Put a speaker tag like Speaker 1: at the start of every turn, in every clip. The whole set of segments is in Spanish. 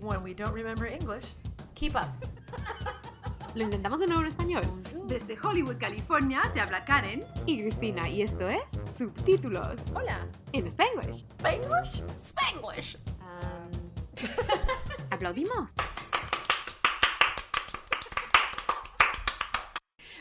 Speaker 1: When we don't remember English.
Speaker 2: Keep up. Lo intentamos de nuevo en español.
Speaker 1: Desde Hollywood, California, te habla Karen.
Speaker 2: Y Cristina, y esto es Subtítulos.
Speaker 1: Hola.
Speaker 2: En Spanglish.
Speaker 1: Spanglish? Spanglish.
Speaker 2: ¿Aplaudimos?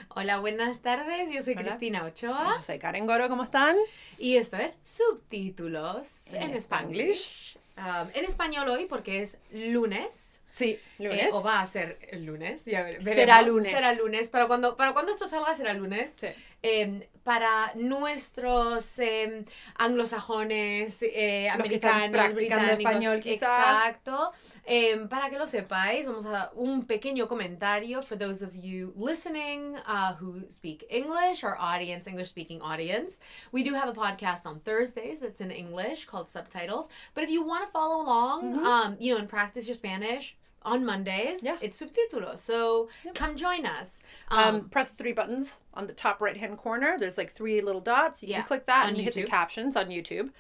Speaker 2: Hola, buenas tardes. Yo soy
Speaker 1: Hola.
Speaker 2: Cristina Ochoa.
Speaker 1: Yo soy Karen Goro, ¿cómo están?
Speaker 2: Y esto es Subtítulos en,
Speaker 1: En
Speaker 2: Spanglish. Um, en español hoy porque es lunes.
Speaker 1: Sí,
Speaker 2: Eh,
Speaker 1: lunes.
Speaker 2: o va a ser el lunes. Ya ver-
Speaker 1: Será
Speaker 2: veremos.
Speaker 1: lunes.
Speaker 2: Será lunes. Para cuando, para cuando esto salga será lunes.
Speaker 1: Sí.
Speaker 2: Eh, para nuestros eh, anglosajones, eh,
Speaker 1: Los que
Speaker 2: americanos,
Speaker 1: practicando
Speaker 2: británicos,
Speaker 1: español, quizás.
Speaker 2: exacto. Eh, para que lo sepáis, vamos a dar un pequeño comentario for those of you listening uh, who speak English, our audience, English speaking audience. We do have a podcast on Thursdays that's in English called Subtitles. But if you want to follow along, um, you know, and practice your Spanish on Mondays.
Speaker 1: Yeah.
Speaker 2: it's subtítulos. So come join us.
Speaker 1: Um, press three buttons on the top right hand corner. There's like three little dots. You
Speaker 2: Yeah,
Speaker 1: can click that and hit the captions on YouTube.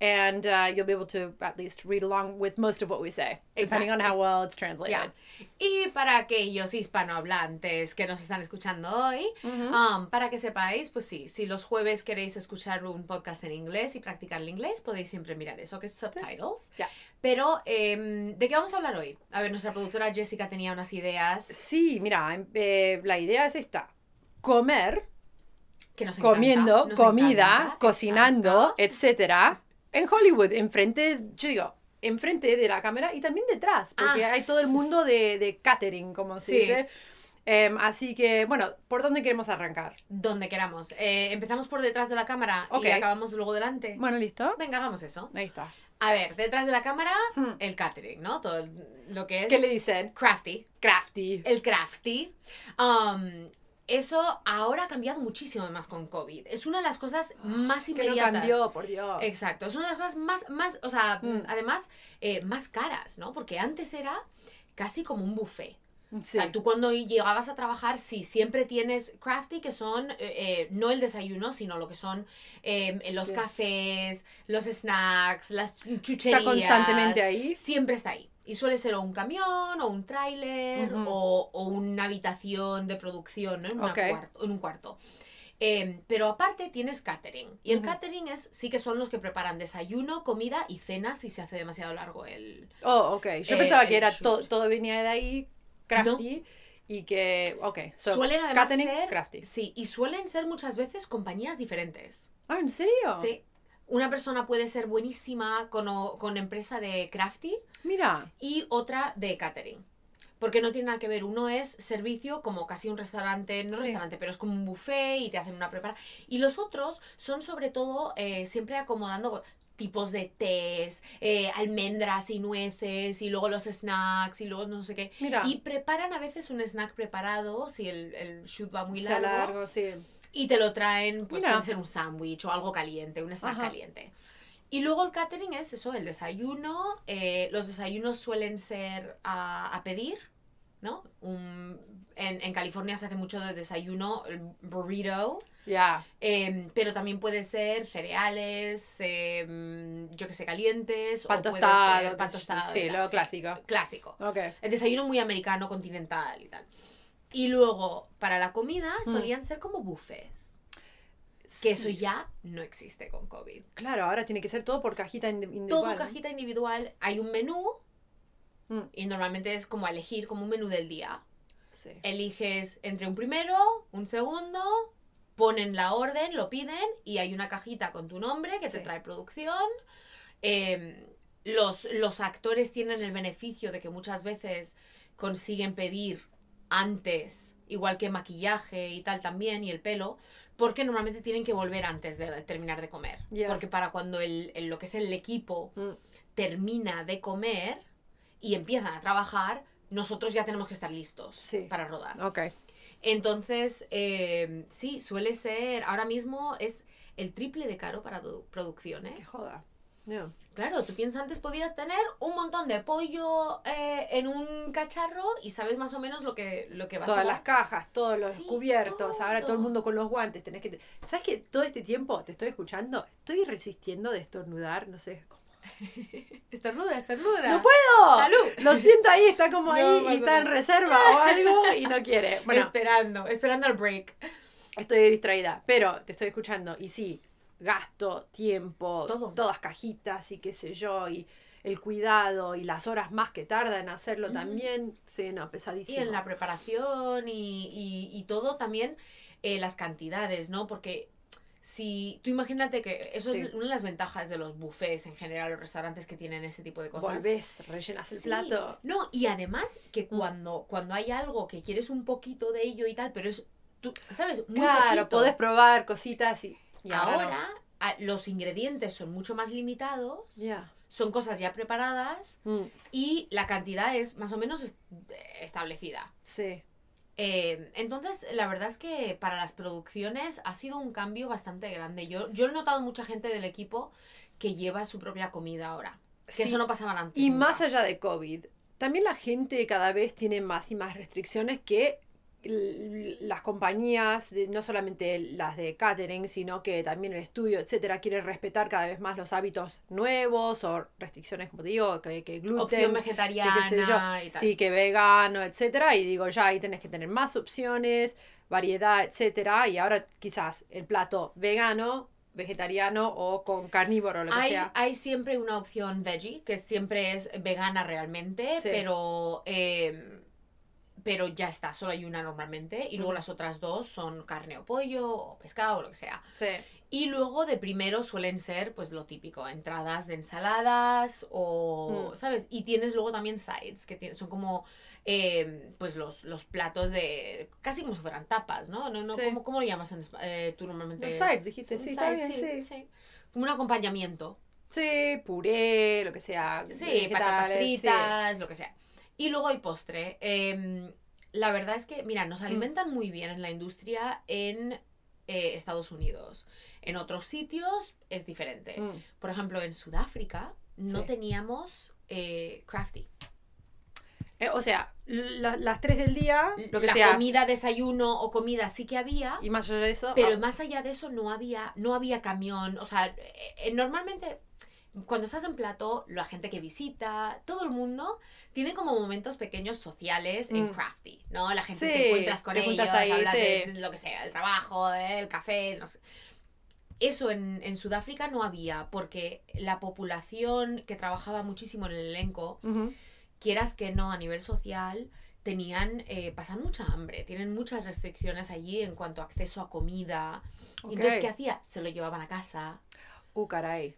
Speaker 1: And uh, you'll be able to at least read along with most of what we say, depending on how well it's translated.
Speaker 2: Ya. Y para aquellos hispanohablantes que nos están escuchando hoy, um, para que sepáis, pues sí, si los jueves queréis escuchar un podcast en inglés y practicar el inglés, podéis siempre mirar eso, que es subtitles.
Speaker 1: Ya.
Speaker 2: Pero, em, ¿de qué vamos a hablar hoy? A ver, nuestra productora Jessica tenía unas ideas
Speaker 1: Sí, mira, em- eh, la idea es esta. Comer,
Speaker 2: que nos encanta,
Speaker 1: comiendo,
Speaker 2: nos
Speaker 1: comida,
Speaker 2: encanta,
Speaker 1: cocinando,
Speaker 2: exacto.
Speaker 1: etcétera, en Hollywood, enfrente, yo digo, enfrente de la cámara y también detrás, porque hay todo el mundo de, de catering, como se
Speaker 2: Ah. Sí.
Speaker 1: dice. Em, así que, bueno, ¿por dónde queremos arrancar?
Speaker 2: Donde queramos. Eh, empezamos por detrás de la cámara y acabamos luego delante.
Speaker 1: Bueno, ¿listo?
Speaker 2: Venga, hagamos eso.
Speaker 1: Ahí está.
Speaker 2: A ver, detrás de la cámara,
Speaker 1: Hmm.
Speaker 2: el catering, ¿no? Todo el- lo que es
Speaker 1: ¿Qué le dicen?
Speaker 2: crafty.
Speaker 1: Crafty.
Speaker 2: el crafty. Um, eso ahora ha cambiado muchísimo más con COVID. Es una de las cosas más
Speaker 1: Que no
Speaker 2: inmediatas.
Speaker 1: cambió, por Dios.
Speaker 2: Exacto, es una de las cosas más, más o sea,
Speaker 1: Mm.
Speaker 2: además, eh, más caras, ¿no? Porque antes era casi como un buffet. O sea, tú cuando llegabas a trabajar, sí, siempre tienes crafty, que son eh, eh, no el desayuno, sino lo que son eh, los
Speaker 1: Sí.
Speaker 2: cafés, los snacks, las chucherías.
Speaker 1: Está constantemente ahí.
Speaker 2: Siempre está ahí. Y suele ser o un camión, o un tráiler, o, o una habitación de producción, ¿no? En, una cuarto- en un cuarto. Eh, pero aparte tienes catering. Y el catering es, sí que son los que preparan desayuno, comida y cena si se hace demasiado largo el,
Speaker 1: Oh, ok. Yo
Speaker 2: Eh,
Speaker 1: pensaba que era to- todo venía de ahí, crafty, y que, ok. So,
Speaker 2: suelen además
Speaker 1: catering,
Speaker 2: ser
Speaker 1: crafty.
Speaker 2: sí y suelen ser muchas veces compañías diferentes
Speaker 1: Ah, ¿en serio?
Speaker 2: sí una persona puede ser buenísima con, o- con empresa de crafty
Speaker 1: Mira.
Speaker 2: y otra de catering porque no tiene nada que ver uno es servicio como casi un restaurante no
Speaker 1: Sí.
Speaker 2: restaurante pero es como un buffet y te hacen una prepara y los otros son sobre todo eh, siempre acomodando tipos de tés, eh, almendras y nueces, y luego los snacks, y luego no sé qué.
Speaker 1: Mira.
Speaker 2: Y preparan a veces un snack preparado, si el, el shoot va muy
Speaker 1: Sea
Speaker 2: largo,
Speaker 1: sí.
Speaker 2: Y te lo traen, pues
Speaker 1: Mira.
Speaker 2: puede ser un sándwich o algo caliente, un snack
Speaker 1: Ajá.
Speaker 2: caliente. Y luego el catering es eso, el desayuno. eh, los desayunos suelen ser a, a pedir, ¿no? Un- en, en California se hace mucho de desayuno, el burrito.
Speaker 1: Ya.
Speaker 2: eh, pero también puede ser cereales, eh, yo que sé, calientes.
Speaker 1: Pan
Speaker 2: o puede
Speaker 1: tostado.
Speaker 2: ser pan tostado.
Speaker 1: Sí,
Speaker 2: tal,
Speaker 1: lo clásico.
Speaker 2: Clásico.
Speaker 1: Ok.
Speaker 2: El desayuno muy americano, continental y tal. Y luego, para la comida,
Speaker 1: Mm.
Speaker 2: solían ser como buffets. Que eso ya no existe con COVID.
Speaker 1: Claro, ahora tiene que ser todo por cajita indi- individual.
Speaker 2: Todo cajita individual. Hay un menú
Speaker 1: Mm.
Speaker 2: y normalmente es como elegir como un menú del día.
Speaker 1: Sí.
Speaker 2: Eliges entre un primero, un segundo, ponen la orden, lo piden y hay una cajita con tu nombre que te
Speaker 1: Sí.
Speaker 2: trae producción. Eh, los, los actores tienen el beneficio de que muchas veces consiguen pedir antes, igual que maquillaje y tal también, y el pelo, porque normalmente tienen que volver antes de terminar de comer. Porque para cuando el, el- lo que es el equipo
Speaker 1: Mm.
Speaker 2: termina de comer y empiezan a trabajar, nosotros ya tenemos que estar listos
Speaker 1: Sí.
Speaker 2: para rodar. Entonces, eh, sí, suele ser, ahora mismo es el triple de caro para produ- producciones.
Speaker 1: Qué joda. No.
Speaker 2: Claro, tú piensas antes podías tener un montón de pollo eh, en un cacharro y sabes más o menos lo que, lo que vas
Speaker 1: Todas
Speaker 2: a
Speaker 1: las cajas, todos los
Speaker 2: Sí,
Speaker 1: cubiertos, ahora todo el mundo con los guantes, tenés que... ¿Sabes que todo este tiempo te estoy escuchando? Estoy resistiendo de estornudar, no sé cómo.
Speaker 2: Estornuda, estornuda.
Speaker 1: ¡No puedo!
Speaker 2: ¡Salud!
Speaker 1: Lo siento ahí, está como
Speaker 2: No
Speaker 1: ahí y está en reserva o algo y no quiere. Bueno,
Speaker 2: Esperando, esperando el break.
Speaker 1: estoy distraída, pero te estoy escuchando y sí, gasto, tiempo,
Speaker 2: Todo.
Speaker 1: todas cajitas y qué sé yo, y el cuidado y las horas más que tarda en hacerlo también, sí, no,
Speaker 2: Y
Speaker 1: pesadísimo.
Speaker 2: en la preparación y, y- y todo también eh, las cantidades, ¿no? Porque si tú imagínate que eso es una de las ventajas de los buffets en general, los restaurantes que tienen ese tipo de cosas.
Speaker 1: Volvés, rellenas el
Speaker 2: Sí.
Speaker 1: plato.
Speaker 2: No, y además que cuando, cuando hay algo que quieres un poquito de ello y tal, pero es, tú, ¿sabes? Muy
Speaker 1: Claro,
Speaker 2: poquito.
Speaker 1: podés probar cositas y, y ahora, no.
Speaker 2: Ahora a- los ingredientes son mucho más limitados,
Speaker 1: Ya.
Speaker 2: son cosas ya preparadas
Speaker 1: Mm,
Speaker 2: y la cantidad es más o menos est- establecida.
Speaker 1: sí.
Speaker 2: Eh, entonces, la verdad es que para las producciones ha sido un cambio bastante grande. Yo, yo he notado mucha gente del equipo que lleva su propia comida ahora. Que
Speaker 1: Sí.
Speaker 2: eso no pasaba antes.
Speaker 1: Y
Speaker 2: nunca.
Speaker 1: más allá de COVID, también la gente cada vez tiene más y más restricciones que las compañías, no solamente las de catering, sino que también el estudio, etcétera, quieren respetar cada vez más los hábitos nuevos o restricciones, como te digo, que, que gluten,
Speaker 2: Opción
Speaker 1: que
Speaker 2: vegetariana
Speaker 1: qué sé yo,
Speaker 2: y tal.
Speaker 1: sí, que vegano, etcétera, y digo, ya ahí tenés que tener más opciones, variedad, etcétera, y ahora quizás el plato vegano, vegetariano o con carnívoro, lo que
Speaker 2: Hay,
Speaker 1: sea.
Speaker 2: hay siempre una opción veggie, que siempre es vegana realmente,
Speaker 1: Sí.
Speaker 2: pero, eh, pero ya está, solo hay una normalmente. Y luego las otras dos son carne o pollo o pescado o lo que sea.
Speaker 1: Sí.
Speaker 2: Y luego de primero suelen ser pues lo típico, entradas de ensaladas o,
Speaker 1: Mm.
Speaker 2: ¿sabes? Y tienes luego también sides, que son como eh, pues los, los platos de, casi como si fueran tapas, ¿no? no, no
Speaker 1: Sí.
Speaker 2: ¿cómo, cómo lo llamas en eh, tú normalmente?
Speaker 1: Los sides, dijiste, sí,
Speaker 2: sides,
Speaker 1: sí.
Speaker 2: sí. Como un acompañamiento.
Speaker 1: Sí, puré, lo que sea.
Speaker 2: Sí, patatas
Speaker 1: sí.
Speaker 2: fritas, lo que sea. Y luego hay postre. Em, la verdad es que, mira,
Speaker 1: Mm.
Speaker 2: nos alimentan muy bien en la industria en eh, Estados Unidos. En otros sitios es diferente.
Speaker 1: Mm.
Speaker 2: Por ejemplo, en Sudáfrica no
Speaker 1: Sí.
Speaker 2: teníamos eh, crafty.
Speaker 1: Eh, o sea, la- las 3 del día, lo que
Speaker 2: la
Speaker 1: sea.
Speaker 2: comida, desayuno o comida sí que había,
Speaker 1: Y más allá de eso.
Speaker 2: pero
Speaker 1: ah,
Speaker 2: más allá de eso no había, no había camión. O sea, normalmente cuando estás en plato, la gente que visita, todo el mundo tiene como momentos pequeños sociales en
Speaker 1: Mm.
Speaker 2: crafty, ¿no? La gente
Speaker 1: Sí,
Speaker 2: te encuentras con
Speaker 1: te
Speaker 2: ellos,
Speaker 1: ahí,
Speaker 2: hablas de
Speaker 1: sí.
Speaker 2: lo que sea, el trabajo, el café, no sé. Eso en, en Sudáfrica no había, porque la población que trabajaba muchísimo en el elenco,
Speaker 1: ujú.
Speaker 2: quieras que no, a nivel social, tenían, eh, pasan mucha hambre, tienen muchas restricciones allí en cuanto a acceso a comida. Y Entonces. ¿qué hacía? Se lo llevaban a casa
Speaker 1: Uh, caray.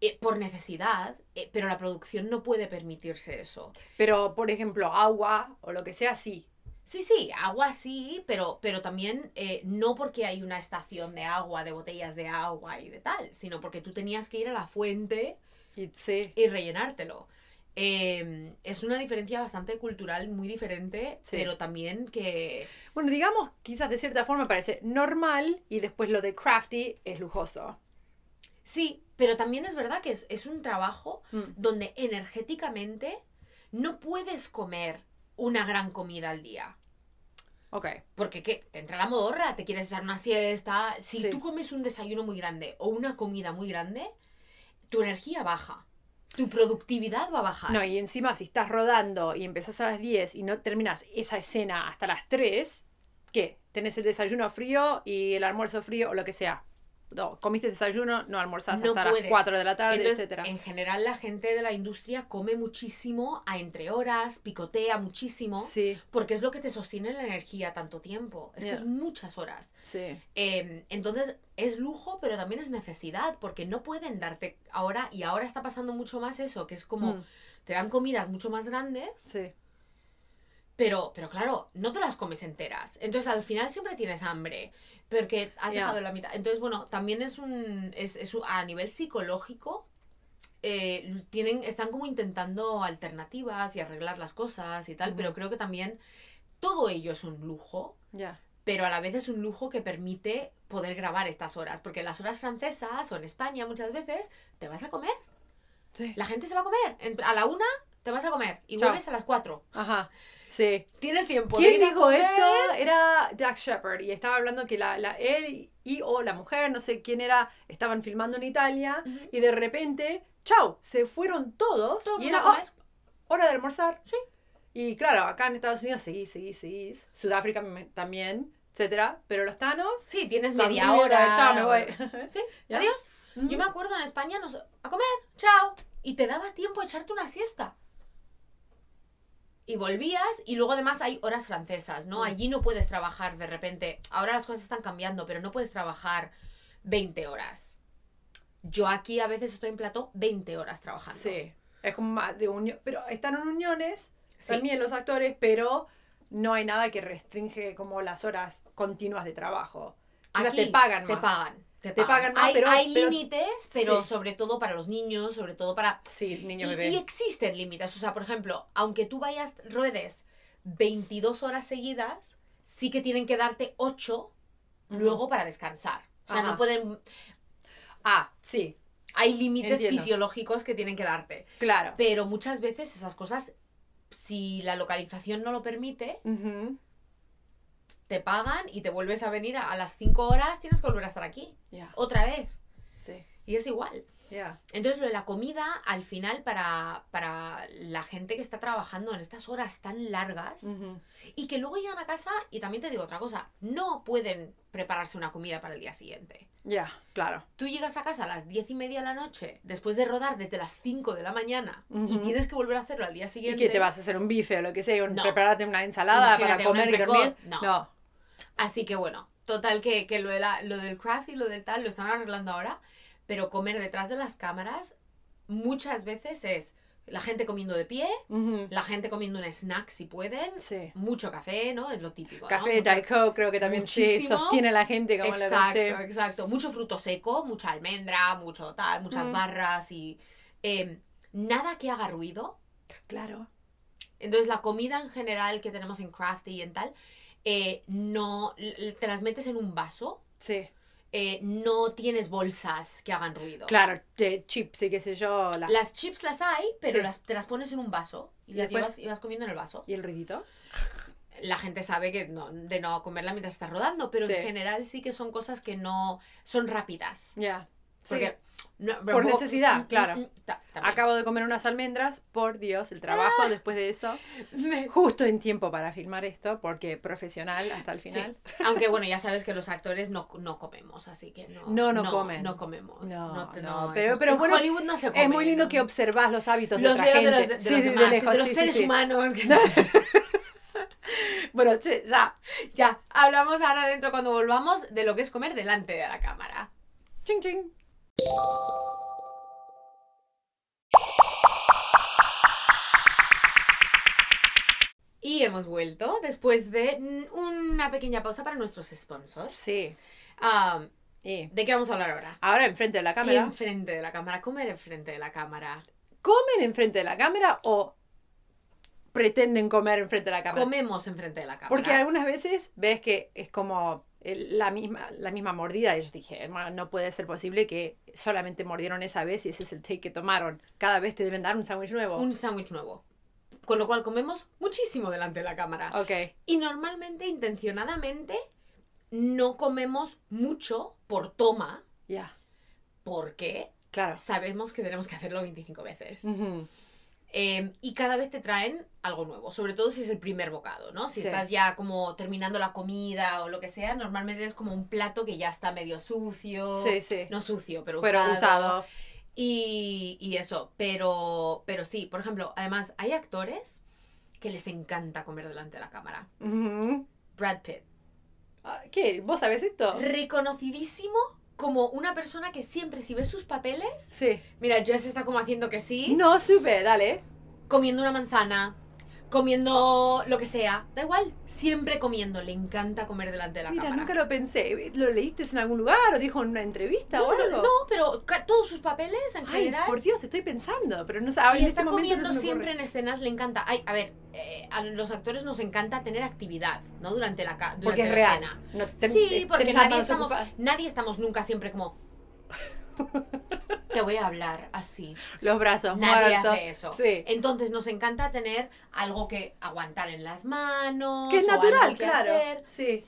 Speaker 2: Eh, por necesidad, eh, pero la producción no puede permitirse eso.
Speaker 1: Pero, por ejemplo, agua o lo que sea, sí.
Speaker 2: Sí, sí, agua sí, pero, pero también eh, no porque hay una estación de agua, de botellas de agua y de tal, sino porque tú tenías que ir a la fuente
Speaker 1: Y, sí.
Speaker 2: y rellenártelo. Eh, es una diferencia bastante cultural, muy diferente,
Speaker 1: Sí.
Speaker 2: pero también que...
Speaker 1: Bueno, digamos, quizás de cierta forma parece normal y después lo de crafty es lujoso.
Speaker 2: Sí, pero también es verdad que es, es un trabajo
Speaker 1: Mm.
Speaker 2: donde energéticamente no puedes comer una gran comida al día.
Speaker 1: Ok.
Speaker 2: Porque ¿qué? te entra la modorra, te quieres echar una siesta. Si
Speaker 1: Sí.
Speaker 2: tú comes un desayuno muy grande o una comida muy grande, tu energía baja. Tu productividad va a bajar.
Speaker 1: No, y encima si estás rodando y empezás a las 10 y no terminas esa escena hasta las 3, ¿qué? Tenés el desayuno frío y el almuerzo frío o lo que sea. No, comiste desayuno, no almorzás
Speaker 2: No
Speaker 1: hasta
Speaker 2: puedes.
Speaker 1: las 4 de la tarde,
Speaker 2: Entonces,
Speaker 1: etcétera.
Speaker 2: en general la gente de la industria come muchísimo a entre horas, picotea muchísimo,
Speaker 1: Sí,
Speaker 2: porque es lo que te sostiene la energía tanto tiempo. Es que es muchas horas.
Speaker 1: sí.
Speaker 2: Eh, entonces es lujo, pero también es necesidad, porque no pueden darte ahora, y ahora está pasando mucho más eso, que es como
Speaker 1: Mm,
Speaker 2: te dan comidas mucho más grandes,
Speaker 1: sí.
Speaker 2: Pero, pero claro, no te las comes enteras. Entonces al final siempre tienes hambre, porque has dejado la mitad. Entonces, bueno, también es un, es, es un- a nivel psicológico. eh, tienen, están como intentando alternativas y arreglar las cosas y tal, pero creo que también todo ello es un lujo,
Speaker 1: Ya.
Speaker 2: pero a la vez es un lujo que permite poder grabar estas horas, porque las horas francesas o en España muchas veces te vas a comer,
Speaker 1: Sí.
Speaker 2: la gente se va a comer, a la una te vas a comer y
Speaker 1: Chao.
Speaker 2: vuelves a las cuatro.
Speaker 1: Ajá. Sí.
Speaker 2: Tienes tiempo. de
Speaker 1: ¿Quién
Speaker 2: a
Speaker 1: dijo eso? Era Jack Shepard y estaba hablando que la, la, él y o la mujer, no sé quién era, estaban filmando en Italia
Speaker 2: Ujú.
Speaker 1: y de repente chau, se fueron todos.
Speaker 2: Todo
Speaker 1: y era. "Ah, hora de almorzar.
Speaker 2: Sí.
Speaker 1: Y claro, acá en Estados Unidos seguís, seguís, seguís. Sudáfrica también, etcétera. Pero los tanos.
Speaker 2: Sí, tienes media hora.
Speaker 1: Chao, me voy.
Speaker 2: Sí,
Speaker 1: ¿Ya?
Speaker 2: adiós.
Speaker 1: Ujú.
Speaker 2: Yo me acuerdo en España, nos, a comer, chao. Y te daba tiempo a echarte una siesta. Y volvías, y luego además hay horas francesas, ¿no?
Speaker 1: Mm.
Speaker 2: Allí no puedes trabajar de repente. Ahora las cosas están cambiando, pero no puedes trabajar 20 horas. Yo aquí a veces estoy en plató 20 horas trabajando.
Speaker 1: Sí. Es como más de unión. Pero están en uniones
Speaker 2: Sí.
Speaker 1: también los actores, pero no hay nada que restringe como las horas continuas de trabajo. Quizás
Speaker 2: Aquí
Speaker 1: te pagan
Speaker 2: Te
Speaker 1: más.
Speaker 2: pagan. Te
Speaker 1: Te
Speaker 2: pagan,
Speaker 1: pagan más,
Speaker 2: hay,
Speaker 1: pero-
Speaker 2: hay
Speaker 1: pero-
Speaker 2: límites, pero
Speaker 1: Sí.
Speaker 2: sobre todo para los niños, sobre todo para
Speaker 1: Sí, niño
Speaker 2: Y,
Speaker 1: bebé.
Speaker 2: y existen límites. O sea, por ejemplo, aunque tú vayas, ruedes 22 horas seguidas, sí que tienen que darte 8
Speaker 1: Ujú.
Speaker 2: luego para descansar. O sea,
Speaker 1: Ajá.
Speaker 2: no pueden.
Speaker 1: Ah, sí,
Speaker 2: Hay límites fisiológicos que tienen que darte.
Speaker 1: claro.
Speaker 2: Pero muchas veces esas cosas, si la localización no lo permite. Te pagan y te vuelves a venir a, a las 5 horas, tienes que volver a estar aquí.
Speaker 1: Ya,
Speaker 2: Otra vez.
Speaker 1: sí,
Speaker 2: Y es igual.
Speaker 1: ya.
Speaker 2: Entonces, lo de la comida, al final, para, para la gente que está trabajando en estas horas tan largas. Y que luego llegan a casa y también te digo otra cosa, no pueden prepararse una comida para el día siguiente.
Speaker 1: Ya, claro.
Speaker 2: Tú llegas a casa a las diez y media de la noche, después de rodar desde las 5 de la mañana, y tienes que volver a hacerlo al día
Speaker 1: ¿Y
Speaker 2: siguiente.
Speaker 1: qué te vas a hacer un bife o lo que sea? un-
Speaker 2: No.
Speaker 1: ¿Prepararte una ensalada
Speaker 2: Imagínate,
Speaker 1: para comer y dormir?
Speaker 2: no.
Speaker 1: no.
Speaker 2: Así que bueno, total que, que lo, de la- lo del craft y lo del tal lo están arreglando ahora, pero comer detrás de las cámaras muchas veces es la gente comiendo de pie, la gente comiendo un snack si pueden,
Speaker 1: Sí.
Speaker 2: mucho café, ¿no? Es lo típico. ¿no?
Speaker 1: Café, Diet Coke, creo que también
Speaker 2: muchísimo.
Speaker 1: sostiene a la gente como
Speaker 2: Exacto,
Speaker 1: lo
Speaker 2: exacto. Mucho fruto seco, mucha almendra, mucho tal, muchas barras y eh, nada que haga ruido.
Speaker 1: Claro.
Speaker 2: Entonces la comida en general que tenemos en Crafty y en tal, eh, no te las metes en un vaso.
Speaker 1: Sí.
Speaker 2: eh, no tienes bolsas que hagan ruido.
Speaker 1: Claro, de chips y qué sé yo. la-
Speaker 2: Las chips las hay, pero
Speaker 1: Sí.
Speaker 2: las, te las pones en un vaso y
Speaker 1: Y
Speaker 2: las llevas y vas comiendo en el vaso.
Speaker 1: ¿Y el ruidito?
Speaker 2: La gente sabe que no, de no comerla mientras estás rodando, pero
Speaker 1: Sí.
Speaker 2: en general sí que son cosas que no son rápidas.
Speaker 1: Ya. Sí.
Speaker 2: Porque no-
Speaker 1: Por necesidad,
Speaker 2: mm, mm,
Speaker 1: claro.
Speaker 2: mm, ta-.
Speaker 1: Acabo de comer unas almendras, por Dios, el trabajo
Speaker 2: Ah.
Speaker 1: después de eso.
Speaker 2: Me-
Speaker 1: Justo en tiempo para filmar esto, porque profesional hasta el
Speaker 2: Sí.
Speaker 1: final.
Speaker 2: Aunque bueno, ya sabes que los actores no, no comemos, así que no.
Speaker 1: No, no comen.
Speaker 2: No comemos.
Speaker 1: No, no, pero-
Speaker 2: es-
Speaker 1: pero
Speaker 2: en
Speaker 1: bueno,
Speaker 2: Hollywood no se come.
Speaker 1: es muy lindo
Speaker 2: ¿no?
Speaker 1: que observas los hábitos
Speaker 2: los
Speaker 1: de otra
Speaker 2: de los, de, de
Speaker 1: Sí,
Speaker 2: los demás,
Speaker 1: lejos,
Speaker 2: de seres humanos. que-
Speaker 1: Bueno, che, ya.
Speaker 2: ya, hablamos ahora dentro cuando volvamos de lo que es comer delante de la cámara.
Speaker 1: Ching, ching.
Speaker 2: Y hemos vuelto después de una pequeña pausa para nuestros sponsors.
Speaker 1: Sí.
Speaker 2: ¿De qué vamos a hablar ahora?
Speaker 1: ahora enfrente de la cámara.
Speaker 2: Enfrente de la cámara, comer enfrente de la cámara.
Speaker 1: ¿Comen enfrente de la cámara o pretenden comer enfrente de la cámara?
Speaker 2: Comemos enfrente de la cámara.
Speaker 1: Porque algunas veces ves que es como la misma, la misma mordida. Y yo dije, "Hermano, no puede ser posible que solamente mordieron esa vez y ese es el take que tomaron. Cada vez te deben dar un sándwich nuevo.
Speaker 2: un sándwich nuevo. Con lo cual comemos muchísimo delante de la cámara.
Speaker 1: Ok.
Speaker 2: Y normalmente, intencionadamente, no comemos mucho por toma,
Speaker 1: Ya.
Speaker 2: porque
Speaker 1: Claro.
Speaker 2: sabemos que tenemos que hacerlo 25 veces. Eh, y cada vez te traen algo nuevo, sobre todo si es el primer bocado, ¿no? Si
Speaker 1: Sí.
Speaker 2: estás ya como terminando la comida o lo que sea, normalmente es como un plato que ya está medio sucio.
Speaker 1: Sí, sí.
Speaker 2: No sucio, pero,
Speaker 1: Pero
Speaker 2: usado.
Speaker 1: usado.
Speaker 2: Y, y eso, pero, pero sí, por ejemplo, además hay actores que les encanta comer delante de la cámara. Brad Pitt,
Speaker 1: Ah, ¿Qué? ¿Vos sabés esto?
Speaker 2: reconocidísimo como una persona que siempre, si ves sus papeles,
Speaker 1: Sí.
Speaker 2: mira, Jess está como haciendo que sí,
Speaker 1: No supe, dale.
Speaker 2: comiendo una manzana, comiendo lo que sea, da igual, siempre comiendo, le encanta comer delante de la
Speaker 1: Mira,
Speaker 2: cámara.
Speaker 1: nunca lo pensé. ¿Lo leíste en algún lugar o dijo en una entrevista o
Speaker 2: no,
Speaker 1: algo?
Speaker 2: no, no, pero todos sus papeles en
Speaker 1: Ay,
Speaker 2: general.
Speaker 1: por Dios, estoy pensando, pero no sabía.
Speaker 2: y
Speaker 1: en
Speaker 2: está
Speaker 1: este no
Speaker 2: comiendo
Speaker 1: se
Speaker 2: siempre en escenas, le encanta. Ay, a ver, eh, a los actores nos encanta tener actividad, ¿no? Durante la, durante
Speaker 1: Porque es
Speaker 2: la
Speaker 1: real.
Speaker 2: escena.
Speaker 1: No,
Speaker 2: sí, porque nadie estamos, nadie estamos nunca siempre como. Te voy a hablar así.
Speaker 1: Los brazos
Speaker 2: Nadie
Speaker 1: muertos.
Speaker 2: hace eso.
Speaker 1: Sí.
Speaker 2: Entonces nos encanta tener algo que aguantar en las manos.
Speaker 1: Que es
Speaker 2: o algo
Speaker 1: natural,
Speaker 2: que
Speaker 1: claro.
Speaker 2: hacer.
Speaker 1: Sí.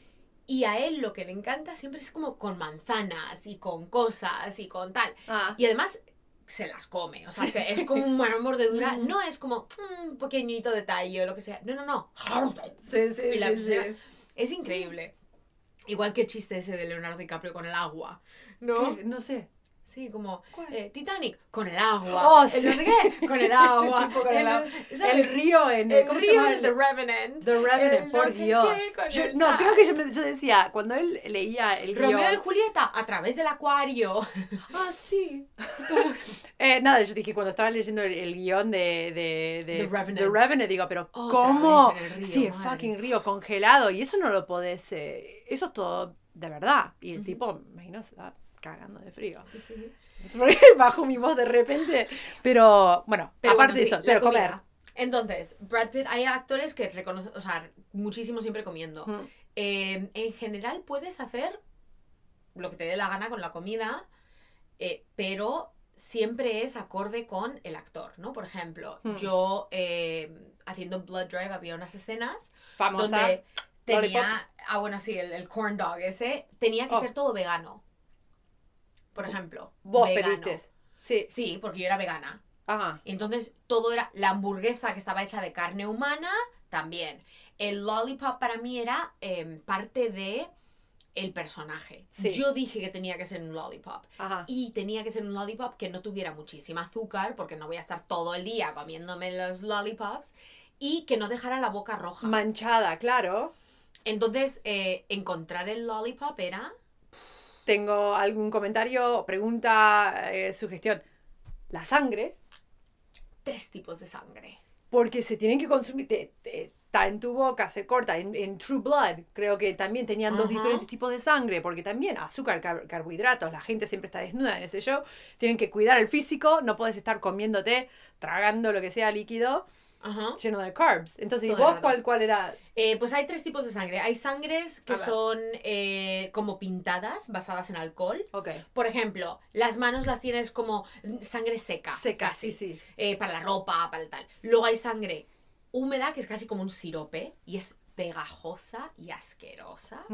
Speaker 2: Y a él lo que le encanta siempre es como con manzanas y con cosas y con tal.
Speaker 1: Ah,
Speaker 2: Y además se las come. O sea, se- es como una mordedura. No es como "Mm, un pequeñito detalle o lo que sea. No, no, no.
Speaker 1: Sí, sí,
Speaker 2: Y la
Speaker 1: sí.
Speaker 2: Es increíble. Igual que el chiste ese de Leonardo DiCaprio con el agua. ¿no?
Speaker 1: ¿Qué? No sé.
Speaker 2: Sí, como eh, Titanic con el agua.
Speaker 1: Oh,
Speaker 2: el
Speaker 1: sí.
Speaker 2: no sé qué, con el agua.
Speaker 1: Tipo con el agua. El río en...
Speaker 2: El
Speaker 1: ¿Cómo se
Speaker 2: río
Speaker 1: llama?
Speaker 2: en The Revenant.
Speaker 1: The Revenant,
Speaker 2: el no
Speaker 1: por
Speaker 2: sé
Speaker 1: Dios.
Speaker 2: qué
Speaker 1: Yo-
Speaker 2: el
Speaker 1: no, creo que yo, yo decía, cuando él leía el guion...
Speaker 2: Romeo y Julieta a través del acuario.
Speaker 1: Ah, sí. Eh, nada, yo dije, cuando estaba leyendo el, el guion de, de, de
Speaker 2: The Revenant.
Speaker 1: Revenant, digo, pero ¿cómo?
Speaker 2: el río,
Speaker 1: sí, el
Speaker 2: madre.
Speaker 1: fucking río congelado. Y eso no lo podés... eh, eso es todo de verdad. Y el
Speaker 2: Ujú.
Speaker 1: tipo, me imagino, se cagando de frío.
Speaker 2: Sí, sí.
Speaker 1: Bajo mi voz de repente. Pero, bueno,
Speaker 2: Pero
Speaker 1: aparte
Speaker 2: bueno, sí,
Speaker 1: de eso, pero comer.
Speaker 2: Entonces, Brad Pitt, hay actores que reconocen, o sea, muchísimo siempre comiendo.
Speaker 1: Mm.
Speaker 2: Eh, en general puedes hacer lo que te dé la gana con la comida, eh, pero siempre es acorde con el actor, ¿no? Por ejemplo, yo eh, haciendo Blood Drive había unas escenas
Speaker 1: Famosa.
Speaker 2: donde
Speaker 1: Lollipop.
Speaker 2: tenía, ah bueno, sí, el, el corn dog ese, tenía que
Speaker 1: Oh.
Speaker 2: ser todo vegano. Por ejemplo,
Speaker 1: Vos
Speaker 2: vegano.
Speaker 1: pediste. Sí.
Speaker 2: Sí, porque yo era vegana.
Speaker 1: Ajá.
Speaker 2: Entonces, todo era la hamburguesa que estaba hecha de carne humana, también. El lollipop para mí era em, parte de el personaje.
Speaker 1: Sí.
Speaker 2: Yo dije que tenía que ser un lollipop.
Speaker 1: Ajá.
Speaker 2: Y tenía que ser un lollipop que no tuviera muchísima azúcar, porque no voy a estar todo el día comiéndome los lollipops. Y que no dejara la boca roja.
Speaker 1: Manchada, claro.
Speaker 2: Entonces, eh, encontrar el lollipop era...
Speaker 1: Tengo algún comentario, pregunta, eh, sugestión. La sangre,
Speaker 2: Tres tipos de sangre.
Speaker 1: porque se tienen que consumir. te- te- está en tu boca, se corta. En, en True Blood, creo que también tenían dos diferentes tipos de sangre, porque también azúcar, car- carbohidratos, la gente siempre está desnuda en ese show. Tienen que cuidar el físico, no puedes estar comiéndote, tragando lo que sea líquido,
Speaker 2: Ajá.
Speaker 1: lleno de carbs. Entonces, ¿y
Speaker 2: Todo
Speaker 1: vos cuál, cuál era?
Speaker 2: Eh, pues hay tres tipos de sangre. Hay sangres que son eh, como pintadas, basadas en alcohol.
Speaker 1: Ok.
Speaker 2: Por ejemplo, las manos las tienes como sangre seca.
Speaker 1: Seca,
Speaker 2: casi.
Speaker 1: sí, sí.
Speaker 2: Eh, para la ropa, para el tal. Luego hay sangre húmeda, que es casi como un sirope, y es pegajosa y asquerosa.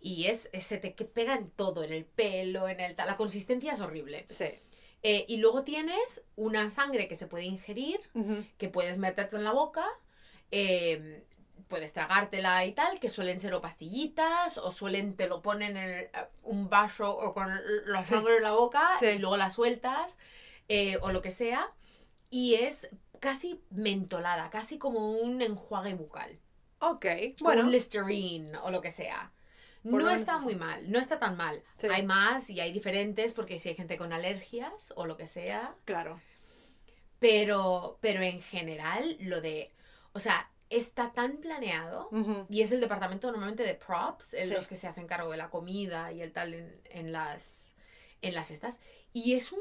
Speaker 2: Y es, es- se te que pega en todo, en el pelo, en el tal. La consistencia es horrible.
Speaker 1: Sí.
Speaker 2: Eh, y luego tienes una sangre que se puede ingerir, que puedes meterte en la boca, eh, puedes tragártela y tal, que suelen ser o pastillitas, o suelen, te lo ponen en el- un vaso o con la
Speaker 1: Sí.
Speaker 2: sangre en la boca
Speaker 1: Sí.
Speaker 2: y luego la sueltas, eh, o lo que sea, y es casi mentolada, casi como un enjuague bucal,
Speaker 1: Ok.
Speaker 2: como
Speaker 1: Bueno.
Speaker 2: un Listerine o lo que sea.
Speaker 1: Por
Speaker 2: No está muy mal, no está tan mal.
Speaker 1: Sí.
Speaker 2: Hay más y hay diferentes porque si hay gente con alergias o lo que sea,
Speaker 1: Claro.
Speaker 2: pero, pero en general, lo de. O sea, está tan planeado. Y es el departamento normalmente de props, en
Speaker 1: Sí.
Speaker 2: los que se hacen cargo de la comida y el tal en, en las. en las estas. Y es un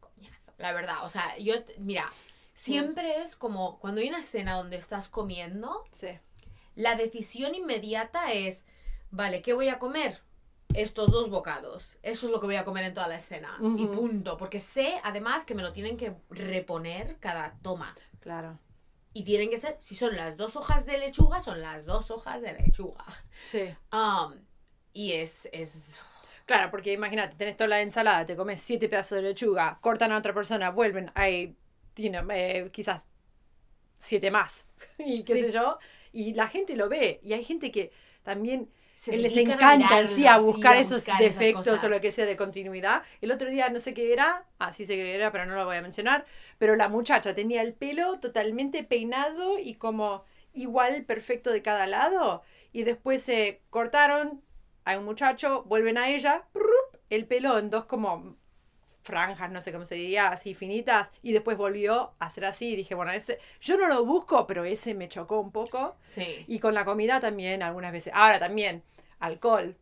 Speaker 2: coñazo, la verdad. O sea, yo. Mira, siempre es como. Cuando hay una escena donde estás comiendo,
Speaker 1: Sí.
Speaker 2: la decisión inmediata es. Vale, ¿qué voy a comer? Estos dos bocados. Eso es lo que voy a comer en toda la escena. Y punto. Porque sé, además, que me lo tienen que reponer cada toma.
Speaker 1: Claro.
Speaker 2: Y tienen que ser, si son las dos hojas de lechuga, son las dos hojas de lechuga.
Speaker 1: Sí.
Speaker 2: Um, y es, es...
Speaker 1: Claro, porque imagínate, tenés toda la ensalada, te comes siete pedazos de lechuga, cortan a otra persona, vuelven, hay, you know, eh, quizás siete más, y qué
Speaker 2: Sí.
Speaker 1: sé yo, y la gente lo ve, y hay gente que también
Speaker 2: se
Speaker 1: les
Speaker 2: a
Speaker 1: encanta sí, a
Speaker 2: sí,
Speaker 1: buscar
Speaker 2: a
Speaker 1: esos
Speaker 2: buscar
Speaker 1: defectos o lo que sea de continuidad. El otro día no sé qué era, ah, sí sé qué era, pero no lo voy a mencionar, pero la muchacha tenía el pelo totalmente peinado y como igual perfecto de cada lado, y después se cortaron a un muchacho, vuelven a ella, el pelo en dos como franjas, no sé cómo se diría, así finitas, y después volvió a ser así, y dije, bueno, ese, yo no lo busco, pero ese me chocó un poco.
Speaker 2: Sí,
Speaker 1: Y con la comida también, algunas veces. Ahora también, alcohol.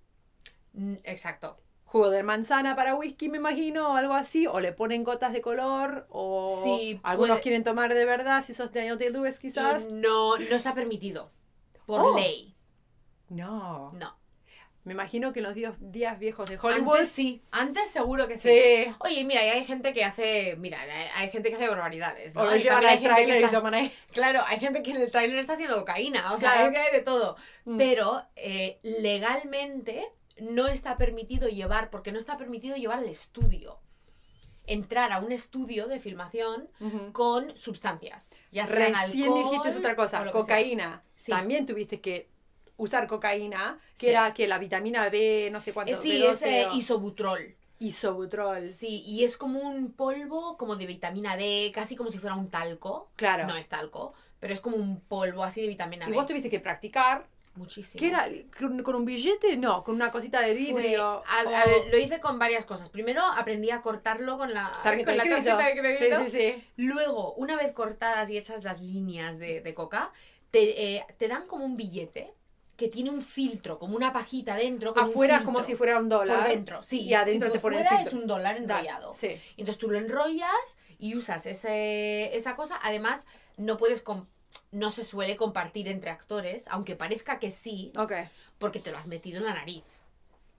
Speaker 2: Mm, exacto.
Speaker 1: Jugo de manzana para whisky, me imagino, o algo así. O le ponen gotas de color, o
Speaker 2: Sí,
Speaker 1: algunos
Speaker 2: puede-
Speaker 1: quieren tomar de verdad, si sos Daniel Day-Lewis quizás.
Speaker 2: Y no, no está permitido. Por
Speaker 1: Oh.
Speaker 2: ley.
Speaker 1: No.
Speaker 2: No.
Speaker 1: Me imagino que en los días, días viejos de Hollywood...
Speaker 2: Antes sí, antes seguro que sí.
Speaker 1: sí.
Speaker 2: Oye, mira, y hay gente que hace, mira, hay- gente que hace barbaridades, ¿no?
Speaker 1: O
Speaker 2: Y
Speaker 1: llevan
Speaker 2: hay gente que
Speaker 1: trailer y
Speaker 2: está-
Speaker 1: ahí.
Speaker 2: Claro, hay gente que en el tráiler está haciendo cocaína, o sea,
Speaker 1: Claro.
Speaker 2: hay que hay de todo.
Speaker 1: Mm.
Speaker 2: Pero eh, legalmente no está permitido llevar, porque no está permitido llevar al estudio. entrar a un estudio de filmación con sustancias. Ya sean
Speaker 1: Recién
Speaker 2: alcohol
Speaker 1: dijiste otra cosa, cocaína.
Speaker 2: Sí.
Speaker 1: También tuviste que usar cocaína, que
Speaker 2: Sí.
Speaker 1: era que la vitamina B, no sé cuánto.
Speaker 2: Eh, sí,
Speaker 1: B12
Speaker 2: es eh,
Speaker 1: o
Speaker 2: isobutrol.
Speaker 1: isobutrol.
Speaker 2: Sí, y es como un polvo como de vitamina B, casi como si fuera un talco.
Speaker 1: Claro.
Speaker 2: No es talco, pero es como un polvo así de vitamina
Speaker 1: y
Speaker 2: B.
Speaker 1: vos tuviste que practicar.
Speaker 2: Muchísimo.
Speaker 1: ¿Qué era? ¿Con, un billete? No, con una cosita de
Speaker 2: Fue-
Speaker 1: vidrio.
Speaker 2: a,
Speaker 1: o
Speaker 2: a ver, lo hice con varias cosas. Primero aprendí a cortarlo con la,
Speaker 1: tarjeta,
Speaker 2: con la
Speaker 1: de crédito.
Speaker 2: tarjeta de crédito.
Speaker 1: Sí, sí, sí.
Speaker 2: Luego, una vez cortadas y hechas las líneas de, de coca, te, eh, te dan como un billete que tiene un filtro, como una pajita dentro. con
Speaker 1: Afuera es como si fuera un dólar.
Speaker 2: Por dentro, sí.
Speaker 1: Y adentro
Speaker 2: por
Speaker 1: te ponen el
Speaker 2: fuera
Speaker 1: filtro.
Speaker 2: es un dólar enrollado.
Speaker 1: Sí.
Speaker 2: Y Entonces tú lo enrollas y usas ese, esa cosa. Además, no puedes no se suele compartir entre actores, aunque parezca que sí, porque te lo has metido en la nariz.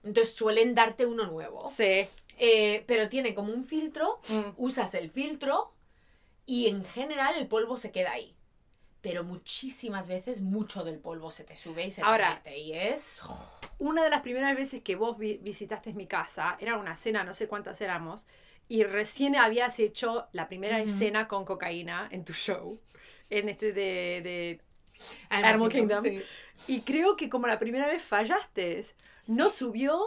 Speaker 2: Entonces suelen darte uno nuevo.
Speaker 1: Sí.
Speaker 2: Eh, pero tiene como un filtro,
Speaker 1: Mm.
Speaker 2: usas el filtro y en general el polvo se queda ahí. Pero muchísimas veces mucho del polvo se te sube y se
Speaker 1: Ahora-
Speaker 2: te mete. Y es...
Speaker 1: Una de las primeras veces que vos vi- visitaste mi casa, era una cena, no sé cuántas éramos, y recién habías hecho la primera escena con cocaína en tu show, en este de... de-
Speaker 2: Animal
Speaker 1: Kingdom.
Speaker 2: sí.
Speaker 1: Y creo que como la primera vez fallaste, no subió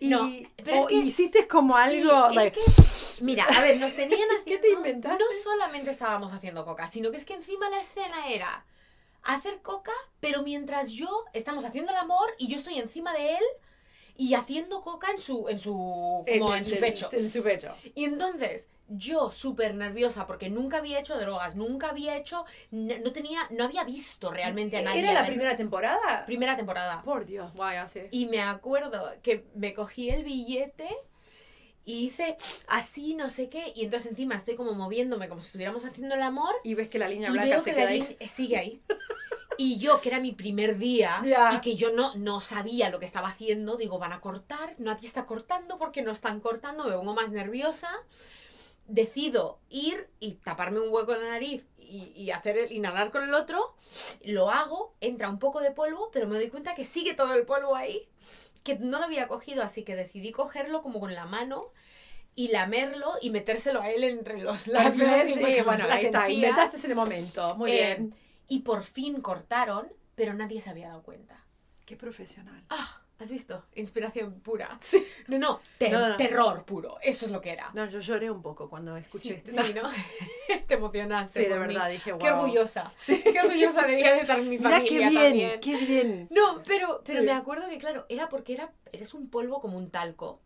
Speaker 1: y
Speaker 2: No, pero
Speaker 1: o
Speaker 2: es que-
Speaker 1: hiciste como
Speaker 2: Sí,
Speaker 1: algo...
Speaker 2: es
Speaker 1: like,
Speaker 2: que- mira, a ver, nos tenían haciendo...
Speaker 1: ¿Qué te inventaste?
Speaker 2: No solamente estábamos haciendo coca, sino que es que encima la escena era hacer coca, pero mientras yo estamos haciendo el amor y yo estoy encima de él y haciendo coca en su en su como en, su pecho.
Speaker 1: En su pecho.
Speaker 2: Y entonces yo súper nerviosa porque nunca había hecho drogas, nunca había hecho, no, no tenía, no había visto realmente a nadie.
Speaker 1: ¿Era la primera temporada?
Speaker 2: primera temporada.
Speaker 1: Por Dios, vaya, sí.
Speaker 2: Y me acuerdo que me cogí el billete y hice así, no sé qué, y entonces encima estoy como moviéndome como si estuviéramos haciendo el amor
Speaker 1: Y ves que la línea
Speaker 2: y
Speaker 1: blanca
Speaker 2: veo
Speaker 1: se
Speaker 2: que
Speaker 1: queda
Speaker 2: la
Speaker 1: ahí.
Speaker 2: línea sigue ahí. Y yo, que era mi primer día y que yo no, no sabía lo que estaba haciendo, digo, van a cortar, nadie está cortando porque no están cortando, me pongo más nerviosa. Decido ir y taparme un hueco en la nariz y, y hacer el inhalar con el otro. Lo hago, entra un poco de polvo, pero me doy cuenta que sigue todo el polvo ahí, que no lo había cogido, así que decidí cogerlo como con la mano y lamerlo y metérselo a él entre los labios.
Speaker 1: Sí, bueno, ahí está. Inventaste en el momento. Muy
Speaker 2: Eh,
Speaker 1: bien.
Speaker 2: Y por fin cortaron, pero nadie se había dado cuenta.
Speaker 1: Qué profesional.
Speaker 2: Ah, ¿has visto? Inspiración pura.
Speaker 1: Sí.
Speaker 2: No, no, ter-
Speaker 1: No, no.
Speaker 2: terror puro. Eso es lo que era.
Speaker 1: No, yo lloré un poco cuando
Speaker 2: sí,
Speaker 1: escuché
Speaker 2: sí,
Speaker 1: esto.
Speaker 2: ¿no? Te emocionaste.
Speaker 1: Sí, de
Speaker 2: por mí.
Speaker 1: verdad, dije, wow.
Speaker 2: Qué orgullosa.
Speaker 1: Sí.
Speaker 2: Qué orgullosa debía de estar mi familia
Speaker 1: qué bien,
Speaker 2: también.
Speaker 1: qué bien.
Speaker 2: No, pero, pero
Speaker 1: Sí.
Speaker 2: me acuerdo que, claro, era porque era, eres un polvo como un talco.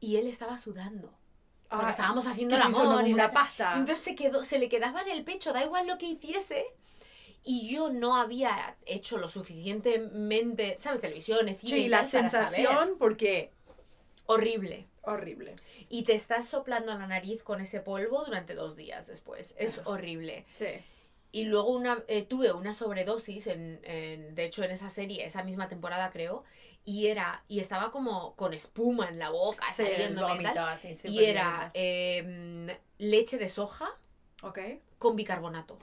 Speaker 2: Y él estaba sudando. Porque
Speaker 1: Ah,
Speaker 2: estábamos haciendo el amor. y la-
Speaker 1: pasta.
Speaker 2: Entonces se, quedó, se le quedaba en el pecho, da igual lo que hiciese. Y yo no había hecho lo suficientemente, ¿sabes? Televisión, cine
Speaker 1: Sí,
Speaker 2: y
Speaker 1: la
Speaker 2: saber.
Speaker 1: sensación, porque
Speaker 2: Horrible.
Speaker 1: horrible.
Speaker 2: Y te estás soplando la nariz con ese polvo durante dos días después. Es
Speaker 1: Claro.
Speaker 2: horrible.
Speaker 1: Sí.
Speaker 2: Y luego una, eh, tuve una sobredosis, en, en- de hecho en esa serie, esa misma temporada creo, y era y estaba como con espuma en la boca,
Speaker 1: Sí, el
Speaker 2: saliéndome y
Speaker 1: vómito,
Speaker 2: tal.
Speaker 1: así, sí,
Speaker 2: Y era eh, leche de soja
Speaker 1: Ok.
Speaker 2: con bicarbonato.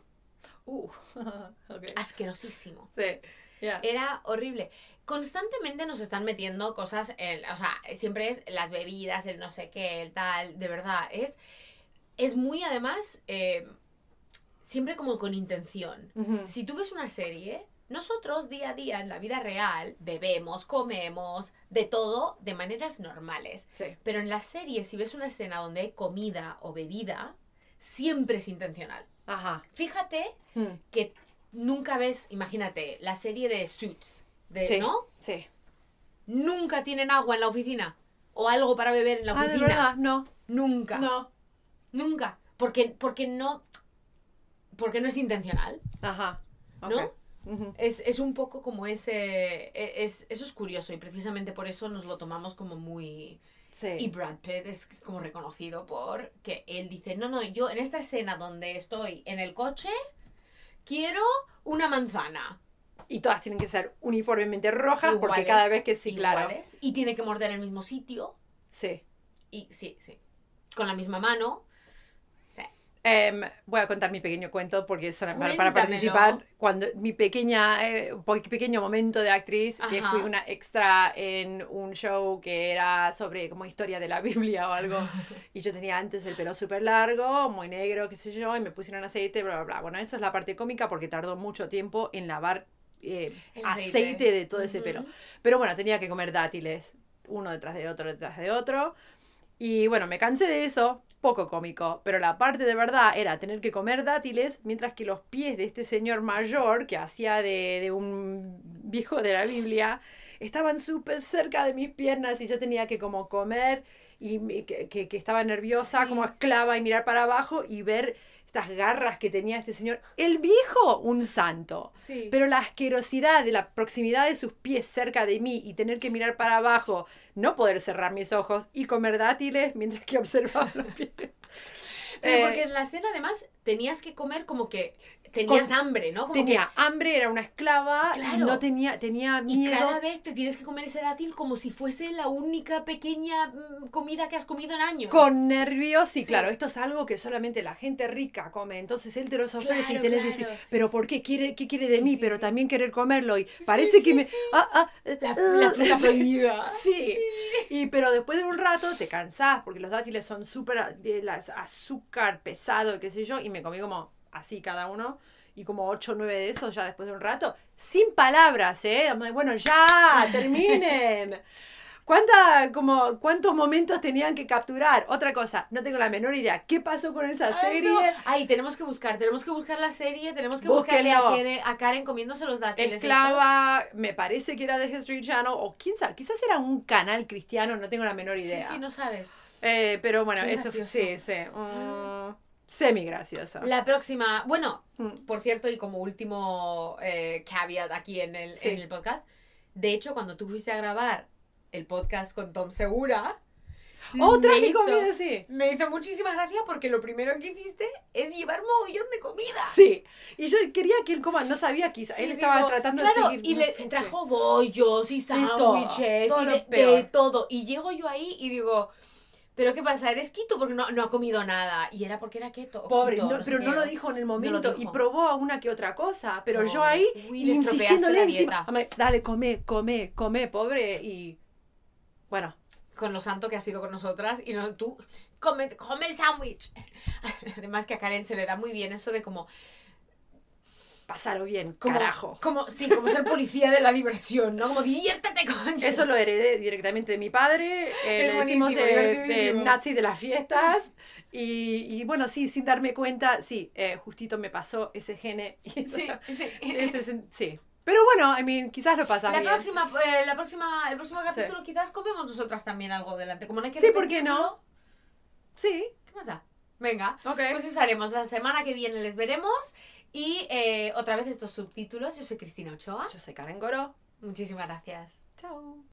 Speaker 1: Uh.
Speaker 2: Asquerosísimo.
Speaker 1: Sí. ya.
Speaker 2: Era horrible. Constantemente nos están metiendo cosas, en, o sea, siempre es las bebidas, el no sé qué, el tal, de verdad, es, es muy además, eh, siempre como con intención. Si tú ves una serie, nosotros día a día en la vida real bebemos, comemos, de todo de maneras normales.
Speaker 1: Sí.
Speaker 2: Pero en las series, si ves una escena donde hay comida o bebida, siempre es intencional.
Speaker 1: Ajá.
Speaker 2: Fíjate
Speaker 1: Mm.
Speaker 2: que nunca ves, imagínate, la serie de Suits, de,
Speaker 1: Sí.
Speaker 2: ¿no?
Speaker 1: Sí.
Speaker 2: Nunca tienen agua en la oficina o algo para beber en la
Speaker 1: Ah, de
Speaker 2: oficina.
Speaker 1: verdad, no.
Speaker 2: nunca,
Speaker 1: No.
Speaker 2: nunca, porque porque no porque no es intencional,
Speaker 1: Ajá.
Speaker 2: ¿no? Es, es un poco como ese e- es eso es curioso y precisamente por eso nos lo tomamos como muy
Speaker 1: Sí.
Speaker 2: y Brad Pitt es como reconocido por que él dice, no, no, yo en esta escena donde estoy en el coche, quiero una manzana.
Speaker 1: Y todas tienen que ser uniformemente rojas porque cada vez que sí, claro.
Speaker 2: Y tiene que morder el mismo sitio.
Speaker 1: Sí.
Speaker 2: Y sí, sí. Con la misma mano.
Speaker 1: Em, voy a contar mi pequeño cuento porque es para, para participar cuando mi pequeña eh, pequeño momento de actriz que
Speaker 2: Ajá.
Speaker 1: fui una extra en un show que era sobre como historia de la Biblia o algo y yo tenía antes el pelo súper largo muy negro qué sé yo y me pusieron aceite bla bla bla bueno eso es la parte cómica porque tardó mucho tiempo en lavar eh, aceite. de todo ese
Speaker 2: Ujú.
Speaker 1: pelo pero bueno tenía que comer dátiles uno detrás de otro detrás de otro y bueno, me cansé de eso, poco cómico, pero la parte de verdad era tener que comer dátiles mientras que los pies de este señor mayor, que hacía de, de un viejo de la Biblia, estaban súper cerca de mis piernas y yo tenía que como comer y que, que- que estaba nerviosa
Speaker 2: Sí.
Speaker 1: como esclava y mirar para abajo y ver estas garras que tenía este señor. El viejo, un santo.
Speaker 2: Sí.
Speaker 1: Pero la asquerosidad de la proximidad de sus pies cerca de mí y tener que mirar para abajo, no poder cerrar mis ojos y comer dátiles mientras que observaba los pies.
Speaker 2: Pero
Speaker 1: Eh,
Speaker 2: porque en la escena además tenías que comer como que tenías
Speaker 1: Con-
Speaker 2: hambre, ¿no? Como
Speaker 1: tenía hambre, era una esclava y
Speaker 2: Claro.
Speaker 1: no tenía, tenía
Speaker 2: que, y
Speaker 1: miedo.
Speaker 2: cada vez te tienes que comer ese dátil como si fuese la única pequeña mm, comida que has comido en años.
Speaker 1: Con nervios, sí,
Speaker 2: Sí.
Speaker 1: claro, esto es algo que solamente la gente rica come. Entonces él te lo ofrece y
Speaker 2: Claro,
Speaker 1: tenés que
Speaker 2: claro.
Speaker 1: decir, pero ¿por qué quiere, qué quiere
Speaker 2: Sí,
Speaker 1: de mí?
Speaker 2: sí,
Speaker 1: pero también querer comerlo. Y parece que me. Ah, ah, eh,
Speaker 2: La, la fruta prohibida.
Speaker 1: Sí. Y pero después de un rato te cansás porque los dátiles son súper de las azúcar pesado, qué sé yo, y me comí como así cada uno y como 8 o 9 de esos ya después de un rato, sin palabras, ¿eh? Bueno, ya, terminen. ¿Cuánta, como, ¿Cuántos momentos tenían que capturar? Otra cosa, no tengo la menor idea. ¿Qué pasó con esa
Speaker 2: Ay,
Speaker 1: serie?
Speaker 2: no. Ay, tenemos que buscar, tenemos que buscar la serie, tenemos que buscarle a,
Speaker 1: Búsquenlo.
Speaker 2: Karen- a Karen comiéndose los dátiles.
Speaker 1: Esclava, me parece que era de History Channel, o quién sabe, quizás era un canal cristiano, no tengo la menor idea.
Speaker 2: Sí, sí, no sabes.
Speaker 1: Eh, pero bueno,
Speaker 2: Qué
Speaker 1: eso
Speaker 2: gracioso.
Speaker 1: sí, sí. mm, semi gracioso.
Speaker 2: La próxima, bueno,
Speaker 1: Mm.
Speaker 2: por cierto, y como último eh, caveat aquí en el,
Speaker 1: Sí.
Speaker 2: en el podcast, de hecho, cuando tú fuiste a grabar el podcast con Tom Segura,
Speaker 1: Otra
Speaker 2: me
Speaker 1: que comida, sí.
Speaker 2: Me hizo muchísima gracia porque lo primero que hiciste es llevar mogollón de comida.
Speaker 1: Sí. Y yo quería que él coma, no sabía quizá. Él
Speaker 2: Y
Speaker 1: estaba
Speaker 2: digo,
Speaker 1: tratando
Speaker 2: claro,
Speaker 1: de seguir.
Speaker 2: y
Speaker 1: no
Speaker 2: le
Speaker 1: qué.
Speaker 2: trajo bollos y sándwiches y de, de todo. Y llego yo ahí y digo, ¿pero qué pasa? ¿Eres keto? Porque no, no ha comido nada. Y era porque era keto.
Speaker 1: Pobre,
Speaker 2: keto,
Speaker 1: no- pero no lo dijo en el momento y probó a una que otra cosa. Pero yo ahí,
Speaker 2: Uy,
Speaker 1: insistiéndole encima. Dale, come, come, come, pobre. Y bueno,
Speaker 2: Con lo santo que has sido con nosotras y no tú. Come, come el sándwich. Además que a Karen se le da muy bien eso de como,
Speaker 1: pasarlo bien,
Speaker 2: como
Speaker 1: carajo.
Speaker 2: Como, sí, como ser policía de la diversión, ¿no? Como diviértete, coño.
Speaker 1: Eso lo heredé directamente de mi padre. eh,
Speaker 2: Es
Speaker 1: le decimos
Speaker 2: buenísimo,
Speaker 1: eh, de
Speaker 2: divertidísimo.
Speaker 1: nazi de las fiestas. Y, y bueno, sí, sin darme cuenta, sí, eh, justito me pasó ese gene.
Speaker 2: Sí, sí.
Speaker 1: ese sí. Pero bueno, I mean, quizás lo pasas
Speaker 2: La
Speaker 1: bien.
Speaker 2: próxima, eh, la próxima, el próximo capítulo quizás comemos nosotras también algo delante. Como no hay que
Speaker 1: Sí, ¿por qué no? Sí,
Speaker 2: ¿Qué más da? Venga. Pues eso haremos. La semana que viene les veremos. Y eh, otra vez estos subtítulos. Yo soy Cristina Ochoa.
Speaker 1: Yo soy Karen Goro.
Speaker 2: Muchísimas gracias.
Speaker 1: Chao.